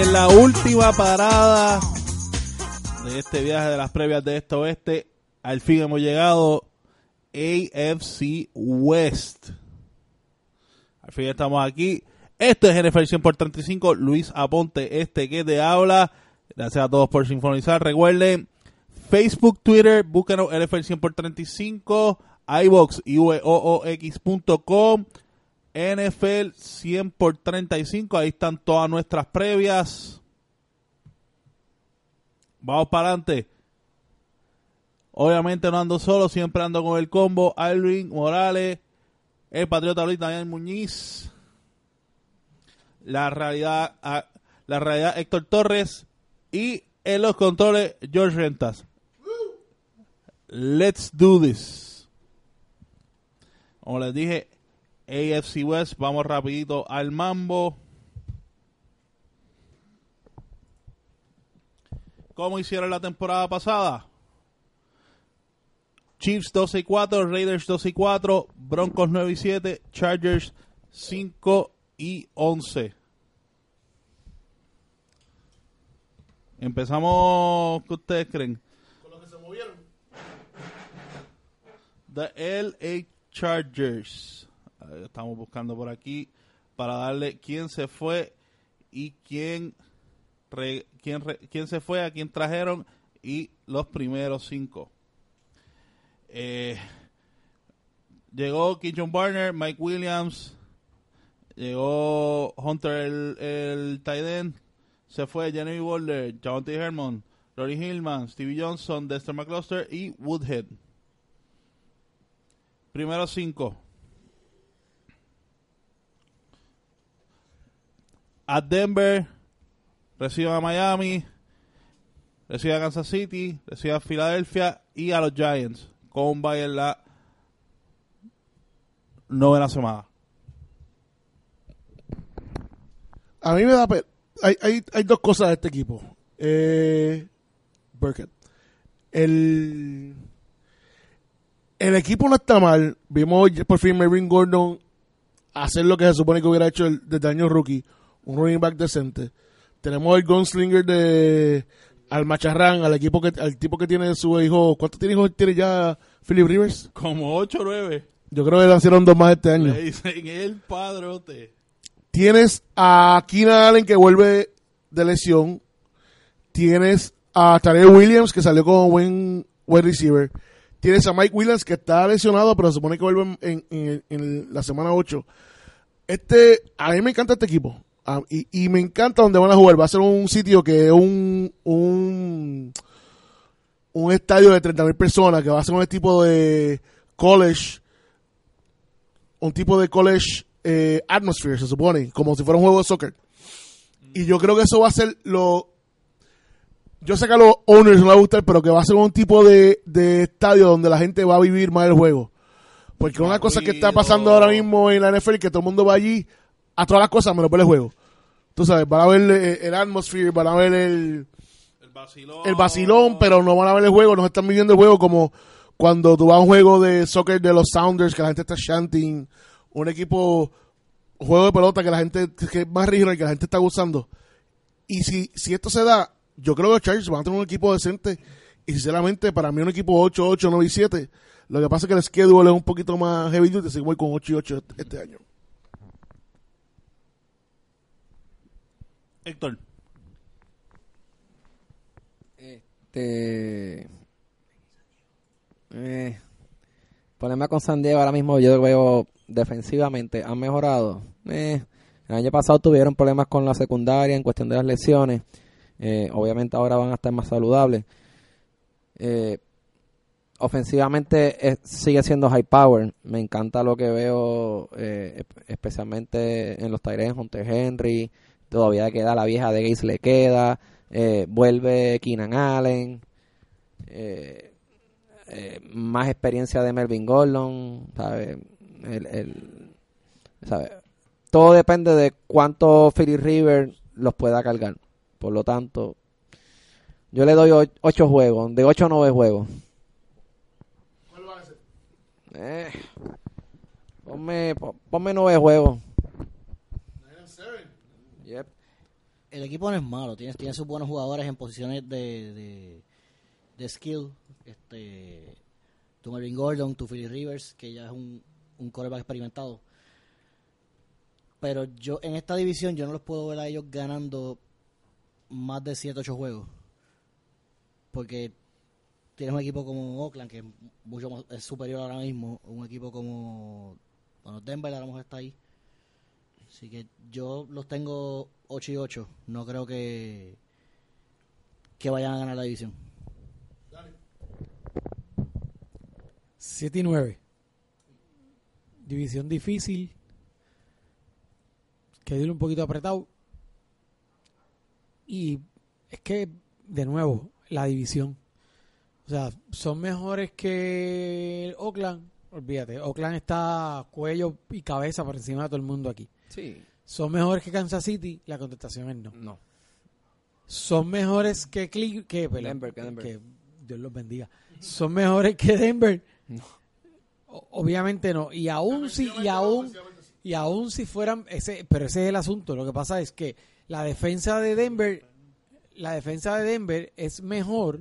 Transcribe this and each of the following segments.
En la última parada de este viaje de las previas de este oeste, al fin hemos llegado AFC West. Al fin estamos aquí. Esto es NFL 100 por 35. Luis Aponte, este que te habla. Gracias a todos por sinfonizar. Recuerden, Facebook, Twitter, búsquenos NFL 100 por 35, iBox, iVoox.com, NFL 100 por 35. Ahí están todas nuestras previas. Vamos para adelante. Obviamente no ando solo, siempre ando con el combo. Alvin Morales, el Patriota ahorita, Daniel Muñiz. La realidad, ah, la realidad Héctor Torres. Y en los controles, George Rentas. Let's do this. Como les dije, AFC West, vamos rapidito al mambo. ¿Cómo hicieron la temporada pasada? Chiefs 12 y 4, Raiders 12 y 4, Broncos 9 y 7, Chargers 5 y 11. Empezamos, ¿qué ustedes creen? Con los que se movieron. The LA Chargers. Estamos buscando por aquí para darle quién se fue y quién, re- quién, quién se fue, a quién trajeron y los primeros cinco. Eh, llegó Kitchen Barner, Mike Williams, llegó Hunter el, el end, se fue Jenny Boulder, Javonte Herman, Rory Hillman, Stevie Johnson, Dexter McCluster y Woodhead. Primero cinco. A Denver, reciben a Miami, reciben a Kansas City, reciben a Filadelfia y a los Giants. Con en la novena semana. A mí me da hay, hay, hay dos cosas de este equipo. Eh, Burkett. El, el equipo no está mal. Vimos por fin Marvin Gordon hacer lo que se supone que hubiera hecho el, desde año rookie. Un running back decente. Tenemos el gunslinger de al Macharrán, al equipo que al tipo que tiene su hijo. ¿Cuántos tiene hijos tiene ya Philip Rivers? Como 8 o 9. Yo creo que nacieron dos más este año. Le dicen el padrote. Tienes a Keenan Allen que vuelve de lesión. Tienes a Tyrell Williams que salió como buen wide receiver. Tienes a Mike Williams que está lesionado, pero se supone que vuelve en, en- en la semana 8. Este, a mí me encanta este equipo. Ah, y, y me encanta donde van a jugar. Va a ser un sitio que es un, un, un estadio de 30 mil personas, que va a ser un tipo de college un tipo de college eh, atmosphere, se supone, como si fuera un juego de soccer. Y yo creo que eso va a ser lo... Yo sé que a los owners no les va a gustar, pero que va a ser un tipo de, de estadio donde la gente va a vivir más el juego. Porque una cosa que está pasando ahora mismo en la NFL es que todo el mundo va allí a todas las cosas menos ver el juego. Tú sabes, van a ver eh, el atmosphere, van a ver el, El vacilón. el vacilón, pero no van a ver el juego, no están viviendo el juego como cuando tú vas a un juego de soccer de los Sounders, que la gente está chanting, un equipo, un juego de pelota que la gente, que es más regional, que la gente está gozando. Y si, si esto se da, yo creo que los Chargers van a tener un equipo decente. Y sinceramente, para mí un equipo 8, 8, 9 y 7. Lo que pasa es que el schedule es un poquito más heavy duty, así que voy con 8 y 8 este- este año. Héctor. Este. Eh, problema con San Diego ahora mismo yo veo defensivamente han mejorado. Eh, el año pasado tuvieron problemas con la secundaria en cuestión de las lesiones. Eh, obviamente ahora van a estar más saludables. Ofensivamente sigue siendo high power. Me encanta lo que veo, espe- especialmente en los Tyrens, Hunter Henry. Todavía queda la vieja de Gates, le queda. eh, vuelve Keenan Allen. eh, eh, más experiencia de Melvin Gordon. ¿sabe? El, el- ¿sabe? Todo depende de cuánto Philly River los pueda cargar. Por lo tanto, yo le doy 8 juegos. De 8 a 9 juegos. ¿Cuál va a ser? Eh, ponme, po- ponme nueve juegos. El equipo no es malo, tiene, tiene sus buenos jugadores en posiciones de, de, de skill. Este, tu Melvin Gordon, tu Philly Rivers, que ya es un, un quarterback experimentado. Pero yo en esta división yo no los puedo ver a ellos ganando más de 7 8 juegos. Porque tienes un equipo como Oakland, que es, mucho más- es superior ahora mismo. Un equipo como bueno, Denver a lo mejor está ahí. Así que yo los tengo 8 y 8. No creo que, que vayan a ganar la división. 7 y 9. División difícil. Que un poquito apretado. Y es que, de nuevo, la división. O sea, son mejores que el Oakland. Olvídate, Oakland está cuello y cabeza por encima de todo el mundo aquí. Sí. Son mejores que Kansas City. La contestación es no. No. Son mejores que Cle- que, perdón, Denver, que Denver. que Dios los bendiga. Son mejores que Denver. O- Obviamente no. Y aún si y aún y aún si fueran ese, pero ese es el asunto. Lo que pasa es que la defensa de Denver, la defensa de Denver es mejor.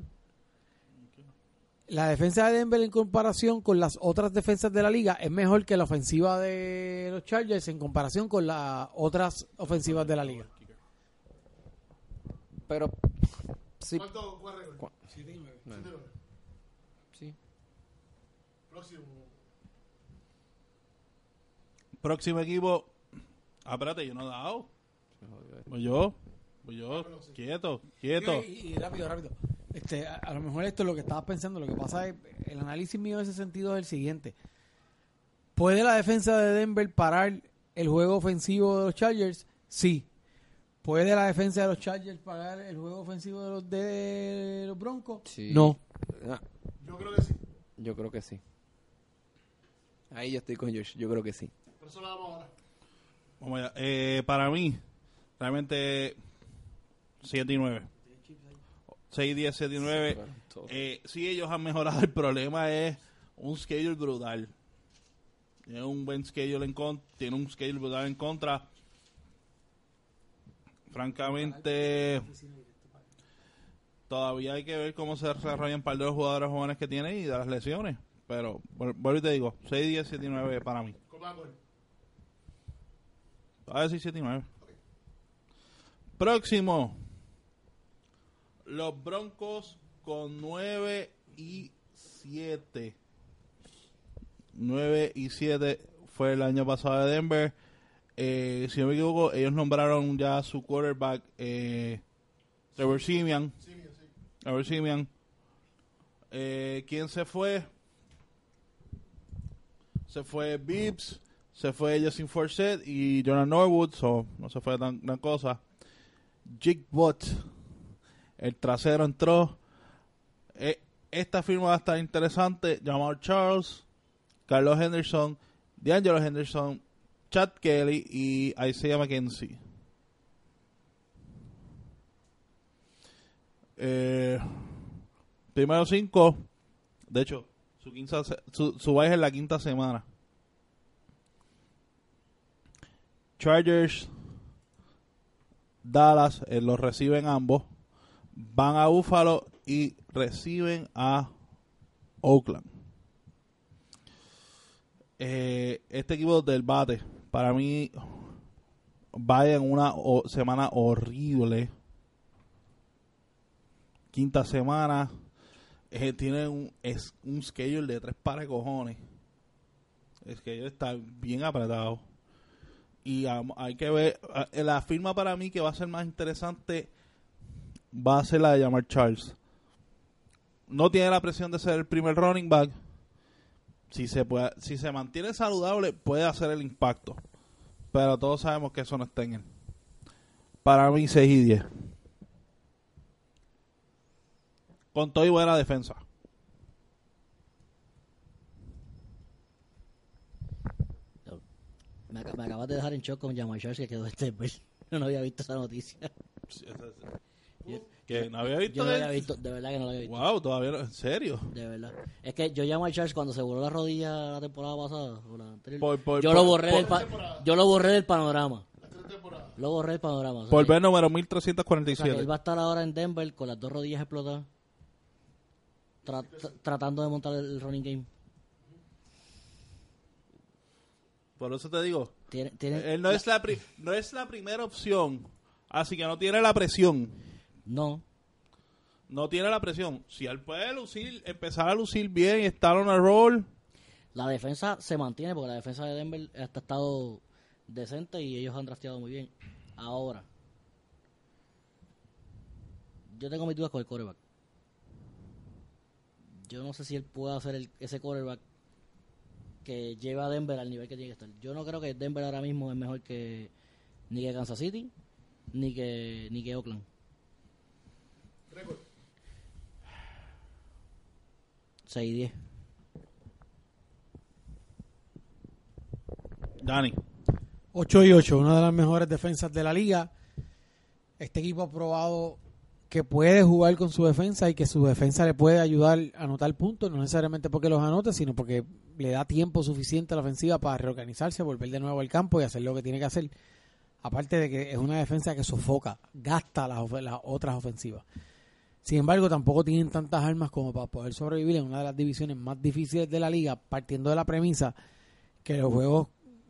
La defensa de Denver en comparación con las otras defensas de la liga es mejor que la ofensiva de los Chargers en comparación con las otras ofensivas de la liga. Pero sí, ¿Cuánto cuál récord? Y nueve. sí. Próximo. Próximo equipo. Ah, espérate, yo no he dado. Pues yo. Pues yo. Quieto, quieto. Y, y rápido, rápido. Este, a, a lo mejor esto es lo que estabas pensando. Lo que pasa es, el análisis mío en ese sentido es el siguiente. ¿Puede la defensa de Denver parar el juego ofensivo de los Chargers? Sí. ¿Puede la defensa de los Chargers parar el juego ofensivo de los, de los Broncos? Sí. No. Ah, Yo creo que sí. yo creo que sí. Ahí yo estoy con Josh. Yo creo que sí. Por eso la vamos ahora. Vamos allá. Eh, para mí, realmente 7 y 9. 6, 10, 7 y 9. Eh, sí, ellos han mejorado. El problema es un schedule brutal. Tiene un buen schedule en contra. Tiene un schedule brutal en contra. Francamente, todavía hay que ver cómo se desarrollan un par de los jugadores jóvenes que tiene y de las lesiones. Pero, vuel- vuelvo y te digo, 6, 10, 7 y 9 para mí. ¿Cómo va a decir 7 y 9. Próximo. Los Broncos con 9 y 7. 9 y 7 fue el año pasado de Denver. Eh, si no me equivoco, ellos nombraron ya su quarterback, eh, Trevor Simeon. Trevor Simeon. Eh, ¿Quién se fue? Se fue Bibbs, se fue Justin Forsett y Jonathan Norwood, so no se fue tan cosa. Jake Bott, el trasero entró. Eh, esta firma va a estar interesante. Jamal Charles, Carlos Henderson, D'Angelo Henderson, Chad Kelly y Isaiah McKenzie. Eh, primero cinco, de hecho, su, quinta, su, su bye es la quinta semana. Chargers, Dallas, eh, los reciben ambos. Van a Buffalo y reciben a Oakland. Eh, este equipo del bate, para mí, va en una semana horrible. Quinta semana. Eh, tiene un, es un schedule de tres de cojones. Es que está bien apretado. Y hay que ver. ah, La firma para mí que va a ser más interesante va a ser la de llamar Charles. no tiene la presión de ser el primer running back. Si se puede, si se mantiene saludable, puede hacer el impacto. Pero todos sabemos que eso no está en él. Para mí 6 y 10. Con todo y buena defensa. Me, ac- me acabas de dejar en shock con Jamal Charles que quedó de Denver. Yo no había visto esa noticia. Yo, Que no había visto. yo no lo de- había visto, de verdad que no lo había visto. Wow, todavía no, en serio. De verdad. Es que yo llamo a Charles cuando se voló la rodilla la temporada pasada. o la anterior. Por- por- yo, por- lo borré del pa- yo lo borré del panorama. Lo borré del panorama. O sea Por ver número o sea que 1347. él va a estar ahora en Denver con las dos rodillas explotadas. tra- tra- tratando de montar el running game. Por eso te digo, Tiene, tiene, él no es la pri- no es la primera opción, así que no tiene la presión. No, No tiene la presión. Si él puede lucir, empezar a lucir bien y estar on a roll, la defensa se mantiene porque la defensa de Denver ha estado decente y ellos han drafteado muy bien. Ahora, yo tengo mis dudas con el quarterback. Yo no sé si él puede hacer el- ese quarterback que lleva a Denver al nivel que tiene que estar. Yo no creo que Denver ahora mismo es mejor que ni que Kansas City ni que ni que Oakland. 6 y 10. Dani. 8 y 8, una de las mejores defensas de la liga. Este equipo ha probado que puede jugar con su defensa y que su defensa le puede ayudar a anotar puntos, no necesariamente porque los anote, sino porque le da tiempo suficiente a la ofensiva para reorganizarse, volver de nuevo al campo y hacer lo que tiene que hacer. Aparte de que es una defensa que sofoca, gasta las, las otras ofensivas. Sin embargo, tampoco tienen tantas armas como para poder sobrevivir en una de las divisiones más difíciles de la liga, partiendo de la premisa que los juegos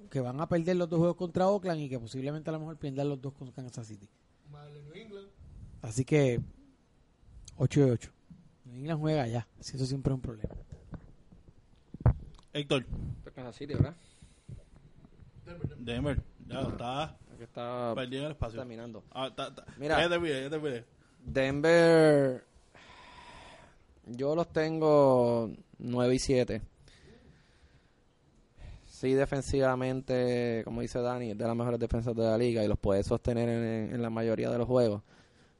que van a perder los dos juegos contra Oakland y que posiblemente a lo mejor pierdan los dos con Kansas City. Así que 8 y 8. New England juega ya, si eso siempre es un problema. Héctor. Kansas City, ¿verdad? Denver. Ya está Aquí está perdiendo el espacio. terminando. Ah, está- está. Mira. Ya te pide, ya te pide. Denver, yo los tengo 9 y 7. Sí, defensivamente, como dice Dani, es de las mejores defensas de la liga y los puede sostener en, en la mayoría de los juegos.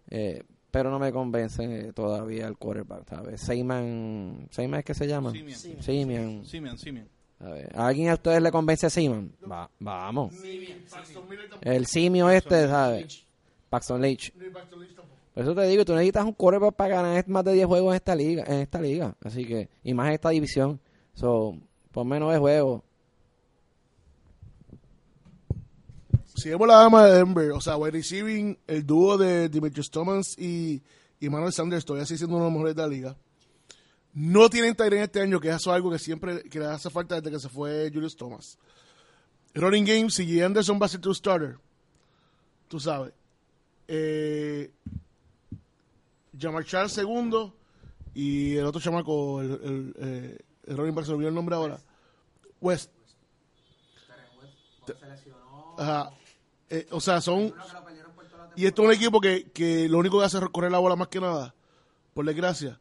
Eh, pero no me convence todavía el quarterback, ¿sabes? Seyman, ¿Seyman es que se llama? Simeon. Seyman. Simeon, Simeon. A ver, ¿A alguien a ustedes le convence Seaman? Va, vamos. El simio este, ¿sabes? Paxton Leach. Por eso te digo, tú necesitas un quarterback para ganar más de 10 juegos en esta liga, en esta liga. Así que, y más en esta división. So, por menos de juegos. Si vemos la gama de Denver, o sea, wide receiving, el dúo de Demetrius Thomas y, y Manuel Sanders todavía sigue siendo uno de los mejores de la liga. No tienen Tyrene este año, que es algo que siempre que le hace falta desde que se fue Julius Thomas. Running game, si Anderson va a ser tu starter, tú sabes. Eh, Jamar Charles segundo y el otro chamaco, el, el, eh, el me olvidó el nombre ahora. West. Ajá. Eh, o sea, son... Y esto es un equipo que, que lo único que hace es correr la bola más que nada. Por desgracia.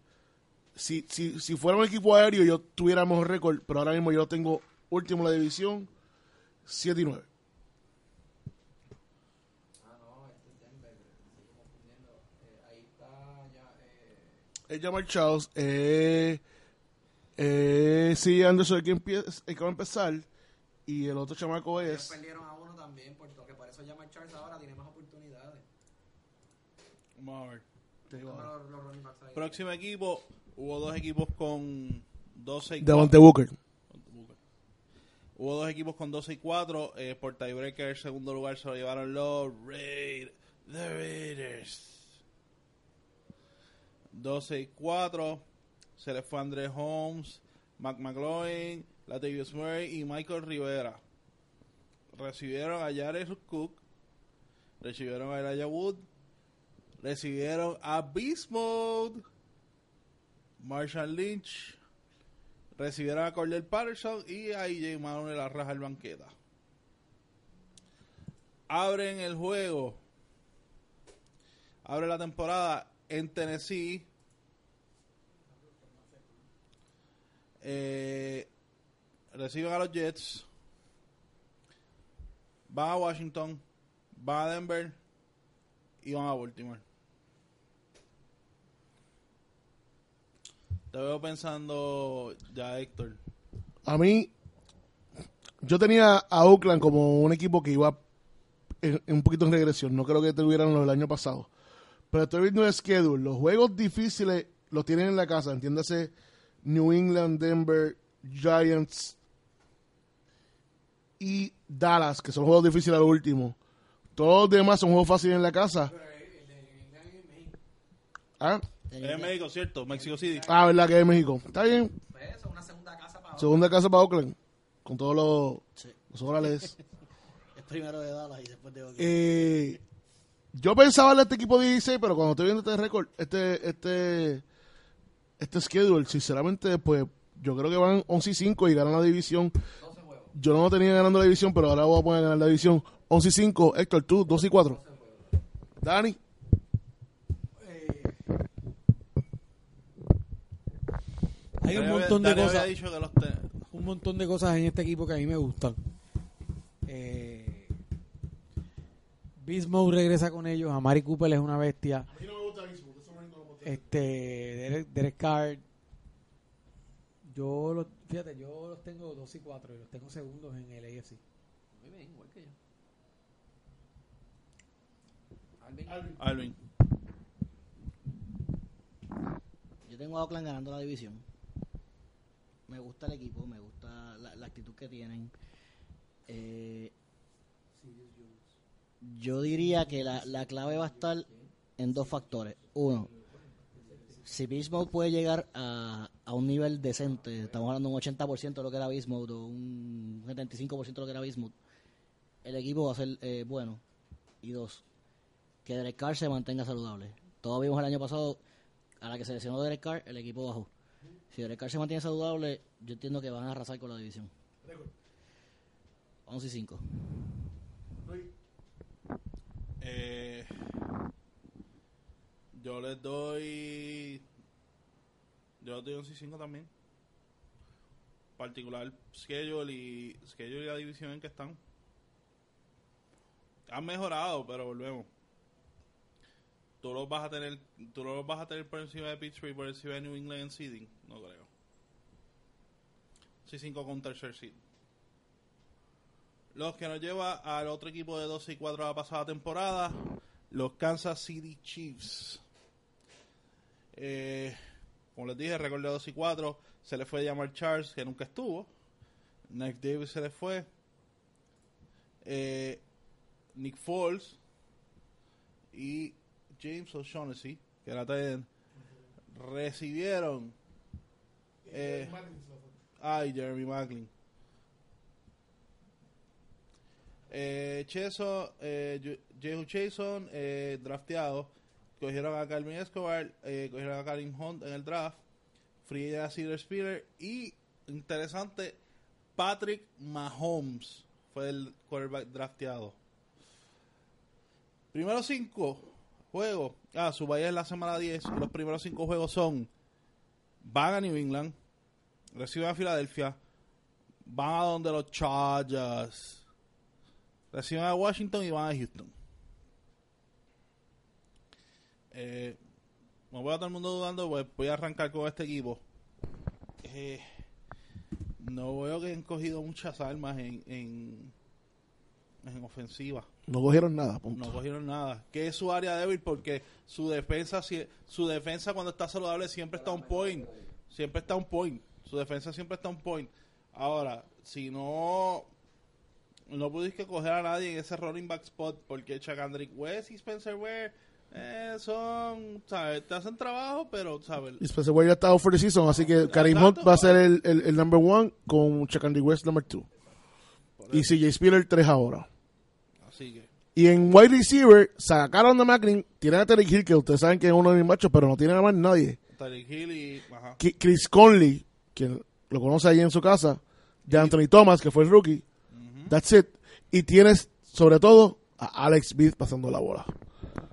Si, si, si fuera un equipo aéreo, yo tuviera mejor récord. Pero ahora mismo yo tengo último en la división. 7 y 9. Es Jamal Charles. Eh, eh, sí, Anderson que, empieza, que va a empezar. Y el otro chamaco es... perdieron a uno también, porque por eso llama Charles ahora tiene más oportunidades. Vamos a ver. te digo ahora, Próximo equipo, hubo dos equipos con 12 y Devontae 4. Booker. Hubo dos equipos con 12 y 4. Eh, por tiebreaker, el segundo lugar se lo llevaron los Raid, the Raiders. 12 y 4. Se les fue André Holmes, Mac McLaurin, Latavius Murray y Michael Rivera. Recibieron a Jared Cook. Recibieron a Elijah Wood. Recibieron a Beast Mode. Marshall Lynch. Recibieron a Cordell Patterson y a EJ Manuel a rajar banqueta. Abren el juego. Abre la temporada en Tennessee. Eh, reciben a los Jets. Van a Washington. Van a Denver. Y van a Baltimore. Te veo pensando ya, Héctor. A mí, yo tenía a Oakland como un equipo que iba en, en un poquito en regresión. No creo que tuvieran los del año pasado. Pero estoy viendo el schedule. Los juegos difíciles los tienen en la casa. Entiéndase, New England, Denver, Giants y Dallas, que son juegos difíciles al último. Todos los demás son juegos fáciles en la casa. Ah, Es México, ¿cierto? México City. ah, verdad que es México. Está bien. Eso, una segunda casa para Segunda casa para Oakland. Con todos los, Sí. los orales. Es primero de Dallas y después de Oakland. Eh, yo pensaba en este equipo de 16, pero cuando estoy viendo este récord, este, este, este schedule, sinceramente, pues yo creo que van 11 y 5 y ganan la división. Yo no lo tenía ganando la división, pero ahora voy a poner a ganar la división. 11 y 5, Héctor, tú, 2 y 4. Dani, Hay un montón de cosas. un montón de cosas en este equipo que a mí me gustan. Eh, Mode regresa con ellos. Amari Cooper es una bestia. Este, Derek, Derek Carr. Yo los, fíjate, yo los tengo 2 y 4 y los tengo segundos en el AFC. Muy bien, igual que yo. Alvin. Yo tengo a Oakland ganando la división. Me gusta el equipo, me gusta la, la actitud que tienen. Eh, yo diría que la, la clave va a estar en dos factores. Uno, si Beast Mode puede llegar a, a un nivel decente, estamos hablando de un 80% de lo que era Beast Mode o un 75% de lo que era Beast Mode, el equipo va a ser eh, bueno. Y dos, que Derek Carr se mantenga saludable. Todos vimos el año pasado, a la que se lesionó Derek Carr, el equipo bajó. Si Derek Carr se mantiene saludable, yo entiendo que van a arrasar con la división. 11 y 5. Eh, yo les doy. Yo les doy 11 y 5 también. Particular schedule y, schedule y la división en que están. Han mejorado, pero volvemos. Tú los vas a tener, tú los vas a tener por encima de Pittsburgh y por encima de New England en seeding, no creo. 11 y 5 con tercer seed. Los que nos lleva al otro equipo de 12 y 4 de la pasada temporada, los Kansas City Chiefs. Eh, como les dije, récord de 12 y 4. Se le fue llamar Charles, que nunca estuvo. Nick Davis se le fue. Eh, Nick Foles y James O'Shaughnessy, que era tight end, recibieron. Eh, ay, Jeremy Macklin. Eh, Cheso, eh, Jehu Jason, eh, drafteado. Cogieron a Calvin Escobar, eh, cogieron a Karim Hunt en el draft. Free a Cedar Spiller. Y, interesante, Patrick Mahomes fue el quarterback drafteado. Primeros cinco juegos. Ah, su es la semana 10. y los primeros cinco juegos son: van a New England, reciben a Filadelfia, van a donde los Chargers, reciben a Washington y van a Houston. Eh, me voy a todo el mundo dudando, pues voy a arrancar con este equipo. Eh, no veo que han cogido muchas armas en, en, en ofensiva. no cogieron nada, punto. No cogieron nada. Que es su área débil porque su defensa, si- su defensa cuando está saludable siempre está un point. Siempre está un point. Su defensa siempre está un point. Ahora, si no no pudiste coger a nadie en ese running back spot porque Chacandrick West y Spencer Ware eh, son, ¿sabes? Te hacen trabajo, pero, ¿sabes? Y Spencer Ware ya está out for the season, así que Karim. Hunt va a ser el, el, el number one con Chakandri West number two. Y CJ Spiller 3 ahora. Así que, Y en wide receiver sacaron a Macklin, tienen a Terry Hill, que ustedes saben que es uno de mis machos, pero no tienen a más nadie. Tyreek Hill y. Ajá. Chris Conley, quien lo conoce ahí en su casa, de Anthony Thomas, que fue el rookie. That's it. Y tienes, sobre todo, a Alex Smith pasando la bola.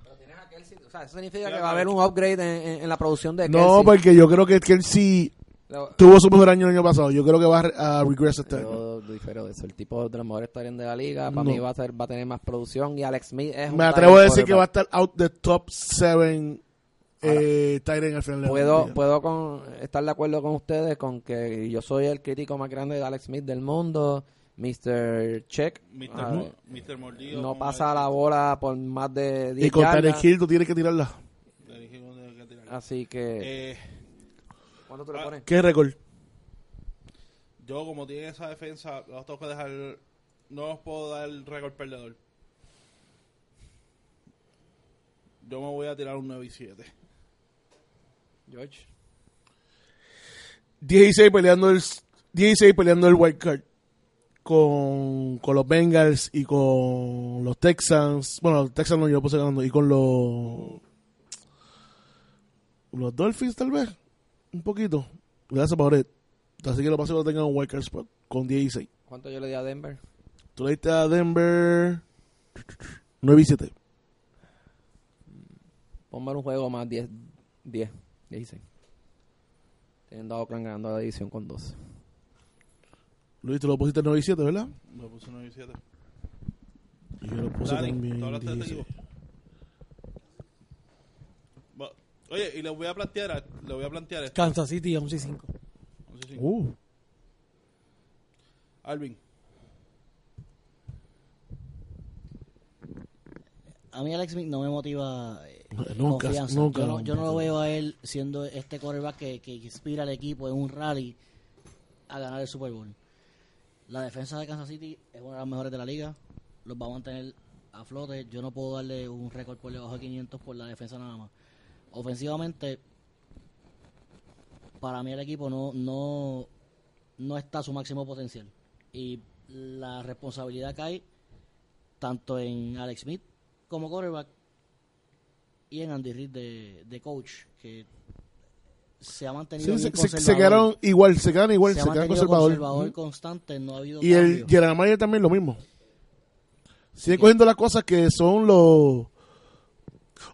Pero tienes a Kelsey, o sea, eso significa que va a haber un upgrade en, en- en la producción de No, Kelsey. porque yo creo que Kelsey Lo- Tuvo su mejor año el año pasado. Yo creo que va a, re- a regress este año. Yo difiero de eso. El tipo de los mejores Tyrants de la liga. Para No. mí va a, ser, va a tener más producción. Y Alex Smith es un Me atrevo a decir que va a quarterback. estar out the top 7 eh, Tyrant al final de la Puedo, liga. puedo con, estar de acuerdo con ustedes con que yo soy el crítico más grande de Alex Smith del mundo. Mr. Check. Mr. A Mo- ver, Mr. Mordido. no pasa la bola por más de 10 Y con. Tyreek Hill tú tienes que tirarla. Así que... Eh, ¿Cuánto tú le ah, pones? ¿Qué récord? yo, como tiene esa defensa, los tengo que dejar. No os puedo dar el récord perdedor. Yo me voy a tirar un 9 y 7. George. 16 peleando el 16 peleando el wild card con, con los Bengals y con los Texans. Bueno, los Texans no yo puse ganando y con los los Dolphins tal vez un poquito. Gracias por it. Así que lo más seguro tengan un wild card spot con 16. ¿Cuánto yo le di a Denver? Tú le diste a Denver 9 y 7. Ponme un juego más 10, 10, 16. Teniendo a Oakland ganando la división con 12. Luis, tú lo pusiste 9 y 7, ¿verdad? Me puse 9 y 7. Y yo lo puse Dani, también ¿tú hablaste de este 16. equipo? Va- Oye, y le voy a plantear, le voy a plantear esto. Kansas City 11 y 5. No sé si- Uh, Alvin, A mí Alex Smith no me motiva eh, Nunca, confianza. nunca. Yo, no, yo no lo veo a él siendo este quarterback que, que inspira al equipo en un rally a ganar el Super Bowl. La defensa de Kansas City es una de las mejores de la liga. Los va a mantener a flote. Yo no puedo darle un récord por debajo de 500 por la defensa nada más. Ofensivamente, para mí el equipo no, no, no está a su máximo potencial. Y la responsabilidad cae tanto en Alex Smith como quarterback y en Andy Reid de, de coach, que se ha mantenido sí, se, bien se- se conservador. quedaron igual, se quedan igual, se quedan conservador. conservador constante, no ha habido Y el cambio. General Mayer también lo mismo. Sigue cogiendo las cosas que son los...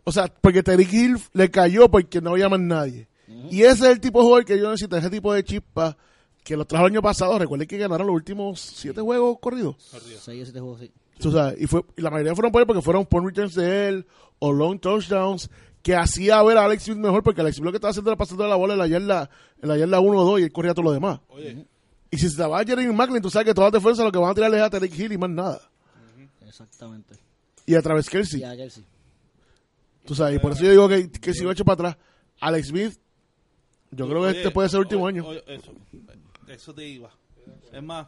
O sea, porque Terry Hill le cayó porque no había más nadie. Y ese es el tipo de jugador que yo necesito, ese tipo de chispa que lo trajo el año pasado. Recuerden que ganaron los últimos siete juegos corridos. Seis o siete juegos, sí. Tú sabes, y, fue, y la mayoría fueron por él porque fueron point returns de él o long touchdowns que hacía ver a Alex Smith mejor porque Alex Smith lo que estaba haciendo era pasando la bola en la yarda, en la yarda 1 o 2 y él corría todo lo demás. oye, Y si se va a Jeremy Macklin, tú sabes que todas las defensas lo que van a tirar es a Terry Hill y más nada. Exactamente. Y a través Kelsey. Y a Kelsey. Tú sabes, y por eso yo digo que, que si va hecho para atrás, Alex Smith, yo creo que oye, este puede ser el último oye, año. oye, eso, eso te iba. Es más,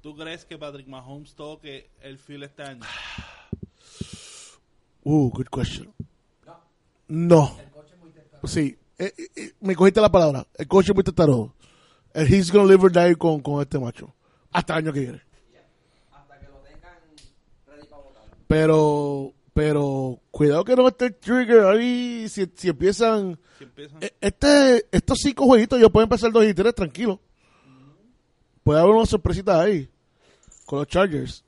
¿tú crees que Patrick Mahomes toque el field este año? Uh, good question. No. Sí, eh, eh, eh, me cogiste la palabra. El coche es muy testarudo. El he's gonna live or die con, con este macho. Hasta el año que viene. Pero, pero, cuidado que no esté el trigger ahí. Si, si empiezan. Si empiezan, Eh, Este, estos cinco jueguitos, yo puedo empezar 2 y 3 tranquilo. Puede haber unas sorpresitas ahí. Con los Chargers.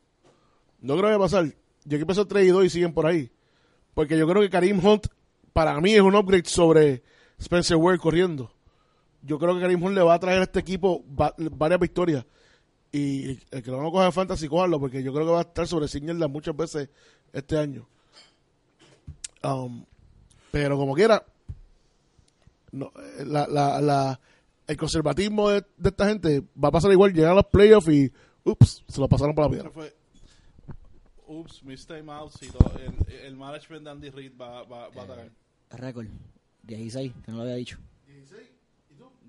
No creo que vaya a pasar. Yo que empezó 3 y 2 y siguen por ahí. Porque yo creo que Karim Hunt, para mí, es un upgrade sobre Spencer Ware corriendo. Yo creo que Karim Hunt le va a traer a este equipo va- varias victorias. Y el que lo van a coger fantasy, cójalo, porque yo creo que va a estar sobre Signerland muchas veces este año. Um, pero como quiera, no, eh, la, la, la, el conservatismo de, de esta gente va a pasar igual, llegar a los playoffs y ups, se lo pasaron por la piedra. Ups, mis timeouts y todo. El, el management de Andy Reid va, va, va a atacar. Récord. 16, que no lo había dicho.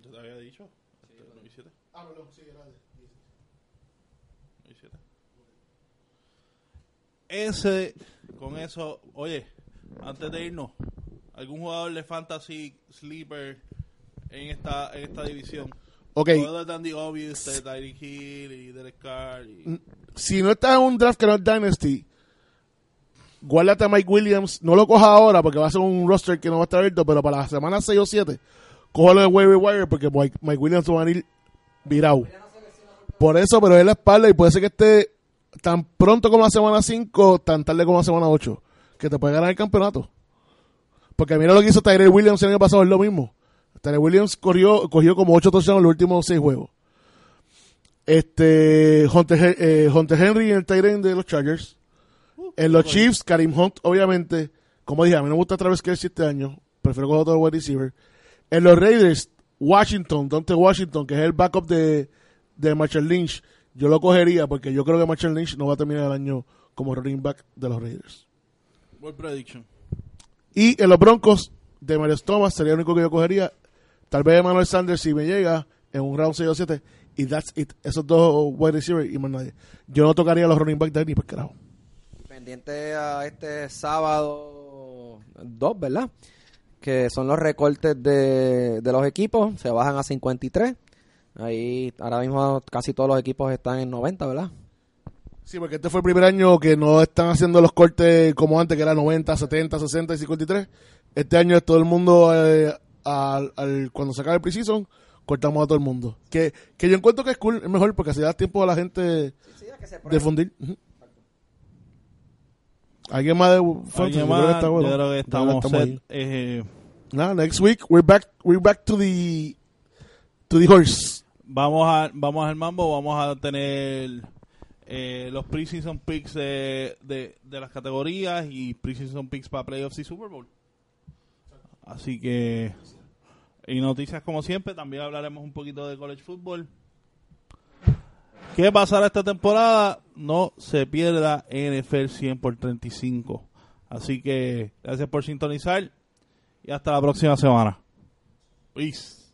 Yo te había dicho. Este, 9 y 7. 9 y 7. Ese, con eso, oye, antes de irnos, ¿algún jugador de fantasy sleeper en esta, en esta división? Ok, Jugadores de Andy Obvious, de Tyreek Hill y Derek Carr. Y... si no estás en un draft que no es Dynasty, guárdate a Mike Williams. No lo cojas ahora porque va a ser un roster que no va a estar abierto, pero para la semana 6 o 7, cójalo en waiver wire porque Mike, Williams va a ir virado. Por eso, pero es la espalda y puede ser que esté tan pronto como la semana 5, tan tarde como la semana 8, que te puede ganar el campeonato. Porque mira lo que hizo Tyrell Williams el año pasado, es lo mismo. Tyrell Williams corrió, cogió como 8 touchdowns en los últimos 6 juegos. Este, Hunter, eh, Hunter Henry en el Tyrant de los Chargers. En los Chiefs, Karim Hunt, obviamente. Como dije, a mí no me gusta Travis Kelce este año. Prefiero coger otro wide receiver. En los Raiders, Washington, Dante Washington, que es el backup de, de Marshall Lynch. Yo lo cogería porque yo creo que Marshall Lynch no va a terminar el año como running back de los Raiders. Bold prediction. Y en los Broncos, de Marius Thomas sería el único que yo cogería. Tal vez Emmanuel Sanders si me llega en un round 6 o 7. Y that's it. Esos dos wide receivers y más nadie. Yo no tocaría los running back de ahí ni por carajo. Pendiente a este sábado 2, ¿verdad? Que son los recortes de, de los equipos. Se bajan a 53. Ahí ahora mismo casi todos los equipos están en 90, ¿verdad? Sí, porque este fue el primer año que no están haciendo los cortes como antes, que era 90, 70, 60 y 53. Este año es todo el mundo, eh, al, al- cuando se acaba el preseason, cortamos a todo el mundo. Que, que yo encuentro que es cool, es mejor porque así da tiempo a la gente de fundir. Ujú. ¿Alguien más de Fantasy? Alguien Yo más, creo bueno. yo creo que Ya estamos, set. Eh, Nada, next week we're back, we're back to the, to the horse. vamos a vamos al mambo, vamos a tener eh, los preseason picks de, de, de las categorías y preseason picks para playoffs y Super Bowl. Así que y noticias como siempre, también hablaremos un poquito de college football. ¿Qué pasará esta temporada? No se pierda NFL 100 por 35. Así que gracias por sintonizar y hasta la próxima semana. Peace.